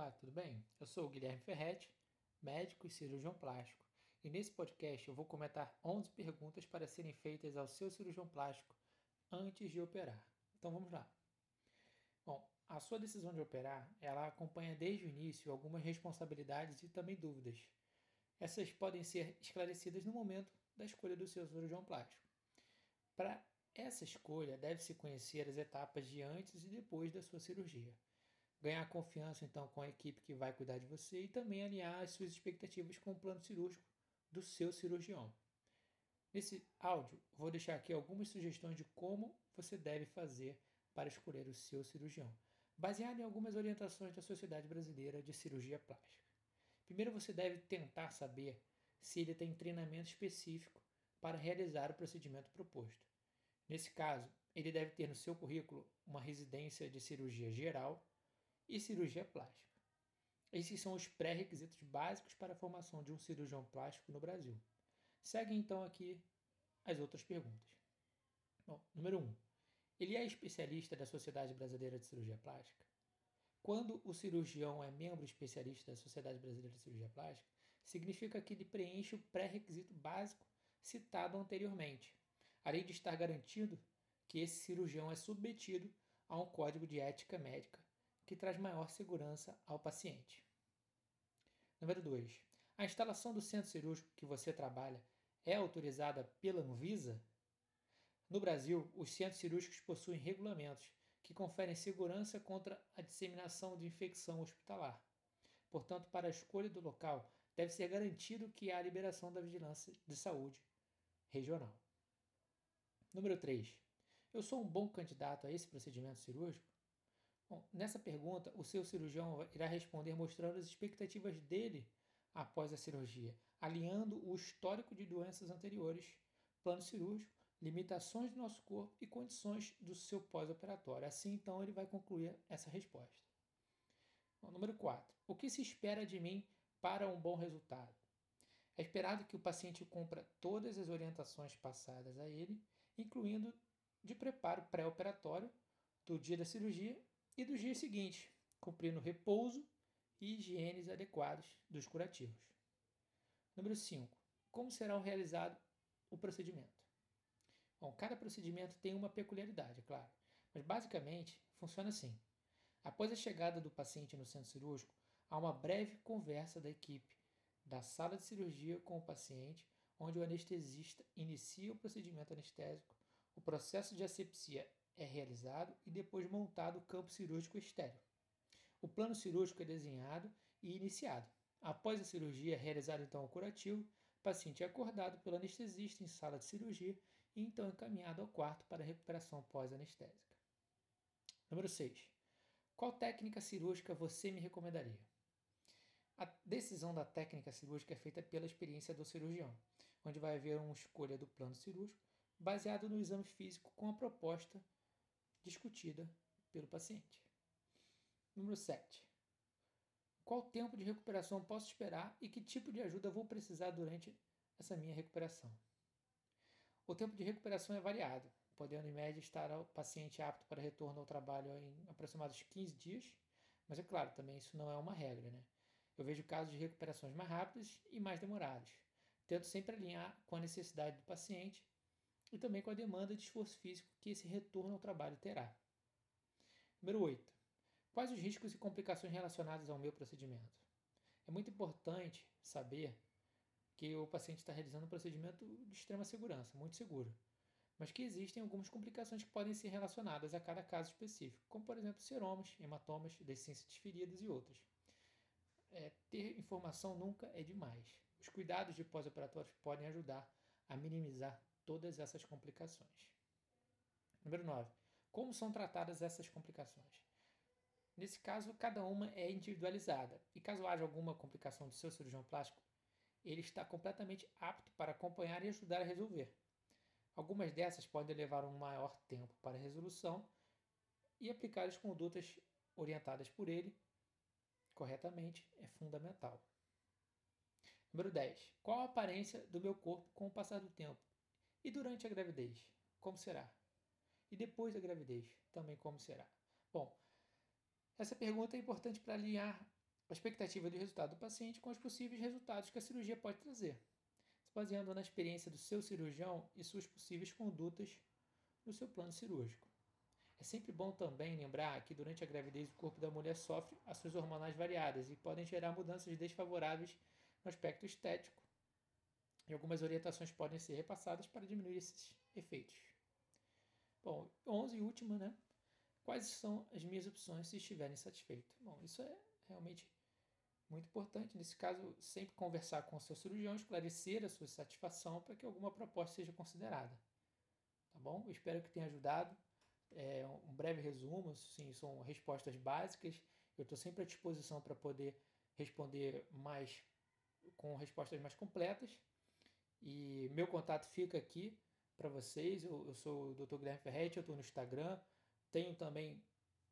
Olá, tudo bem? Eu sou o Guilherme Ferretti, médico e cirurgião plástico, e nesse podcast eu vou comentar 11 perguntas para serem feitas ao seu cirurgião plástico antes de operar. Então vamos lá. Bom, a sua decisão de operar, ela acompanha desde o início algumas responsabilidades e também dúvidas. Essas podem ser esclarecidas no momento da escolha do seu cirurgião plástico. Para essa escolha, deve-se conhecer as etapas de antes e depois da sua cirurgia. Ganhar confiança então com a equipe que vai cuidar de você e também alinhar as suas expectativas com o plano cirúrgico do seu cirurgião. Nesse áudio, vou deixar aqui algumas sugestões de como você deve fazer para escolher o seu cirurgião, baseado em algumas orientações da Sociedade Brasileira de Cirurgia Plástica. Primeiro, você deve tentar saber se ele tem treinamento específico para realizar o procedimento proposto. Nesse caso, ele deve ter no seu currículo uma residência de cirurgia geral e cirurgia plástica. Esses são os pré-requisitos básicos para a formação de um cirurgião plástico no Brasil. Seguem então aqui as outras perguntas. Bom, número 1. Um, ele é especialista da Sociedade Brasileira de Cirurgia Plástica? Quando o cirurgião é membro especialista da Sociedade Brasileira de Cirurgia Plástica, significa que ele preenche o pré-requisito básico citado anteriormente, além de estar garantido que esse cirurgião é submetido a um código de ética médica que traz maior segurança ao paciente. Número 2. A instalação do centro cirúrgico que você trabalha é autorizada pela Anvisa? No Brasil, os centros cirúrgicos possuem regulamentos que conferem segurança contra a disseminação de infecção hospitalar. Portanto, para a escolha do local, deve ser garantido que há a liberação da vigilância de saúde regional. Número 3. Eu sou um bom candidato a esse procedimento cirúrgico? Bom, nessa pergunta, o seu cirurgião irá responder mostrando as expectativas dele após a cirurgia, alinhando o histórico de doenças anteriores, plano cirúrgico, limitações do nosso corpo e condições do seu pós-operatório. Assim, então, ele vai concluir essa resposta. Bom, número 4. O que se espera de mim para um bom resultado? É esperado que o paciente cumpra todas as orientações passadas a ele, incluindo de preparo pré-operatório, do dia da cirurgia e dos dias seguintes, cumprindo repouso e higienes adequados dos curativos. Número 5. Como será realizado o procedimento? Bom, cada procedimento tem uma peculiaridade, é claro, mas basicamente funciona assim. Após a chegada do paciente no centro cirúrgico, há uma breve conversa da equipe da sala de cirurgia com o paciente, onde o anestesista inicia o procedimento anestésico, o processo de asepsia é realizado e depois montado o campo cirúrgico estéreo. O plano cirúrgico é desenhado e iniciado. Após a cirurgia, é realizado então o curativo, o paciente é acordado pelo anestesista em sala de cirurgia e então encaminhado ao quarto para recuperação pós-anestésica. Número 6. Qual técnica cirúrgica você me recomendaria? A decisão da técnica cirúrgica é feita pela experiência do cirurgião, onde vai haver uma escolha do plano cirúrgico baseado no exame físico com a proposta discutida pelo paciente. Número 7. Qual tempo de recuperação posso esperar e que tipo de ajuda vou precisar durante essa minha recuperação? O tempo de recuperação é variado, podendo em média estar o paciente apto para retorno ao trabalho em aproximadamente 15 dias, mas é claro, também isso não é uma regra, né? Eu vejo casos de recuperações mais rápidas e mais demoradas. Tento sempre alinhar com a necessidade do paciente e também com a demanda de esforço físico que esse retorno ao trabalho terá. Número 8. Quais os riscos e complicações relacionadas ao meu procedimento? É muito importante saber que o paciente está realizando um procedimento de extrema segurança, muito seguro, mas que existem algumas complicações que podem ser relacionadas a cada caso específico, como por exemplo seromas, hematomas, deficiências de feridas e outras. É, ter informação nunca é demais. Os cuidados de pós-operatórios podem ajudar a minimizar todas essas complicações. Número 9. Como são tratadas essas complicações? Nesse caso, cada uma é individualizada, e caso haja alguma complicação do seu cirurgião plástico, ele está completamente apto para acompanhar e ajudar a resolver. Algumas dessas podem levar um maior tempo para resolução e aplicar as condutas orientadas por ele corretamente é fundamental. Número 10. Qual a aparência do meu corpo com o passar do tempo? E durante a gravidez, como será? E depois da gravidez, também como será? Bom, essa pergunta é importante para alinhar a expectativa de resultado do paciente com os possíveis resultados que a cirurgia pode trazer, se baseando na experiência do seu cirurgião e suas possíveis condutas no seu plano cirúrgico. É sempre bom também lembrar que durante a gravidez o corpo da mulher sofre ações hormonais variadas e podem gerar mudanças desfavoráveis no aspecto estético. E algumas orientações podem ser repassadas para diminuir esses efeitos. Bom, 11 e última, né? Quais são as minhas opções se estiverem satisfeitos? Bom, isso é realmente muito importante. Nesse caso, sempre conversar com o seu cirurgião, esclarecer a sua satisfação para que alguma proposta seja considerada. Tá bom? Eu espero que tenha ajudado. É um breve resumo, sim, são respostas básicas. Eu estou sempre à disposição para poder responder mais com respostas mais completas. E meu contato fica aqui para vocês. Eu, eu, sou o Dr. Guilherme Ferretti, eu estou no Instagram. Tenho também,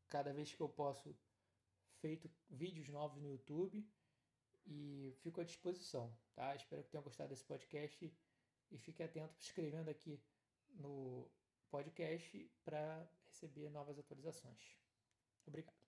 cada vez que eu posso, feito vídeos novos no YouTube. E fico à disposição, tá? Espero que tenham gostado desse podcast e fique atento se inscrevendo aqui no podcast para receber novas atualizações. Obrigado.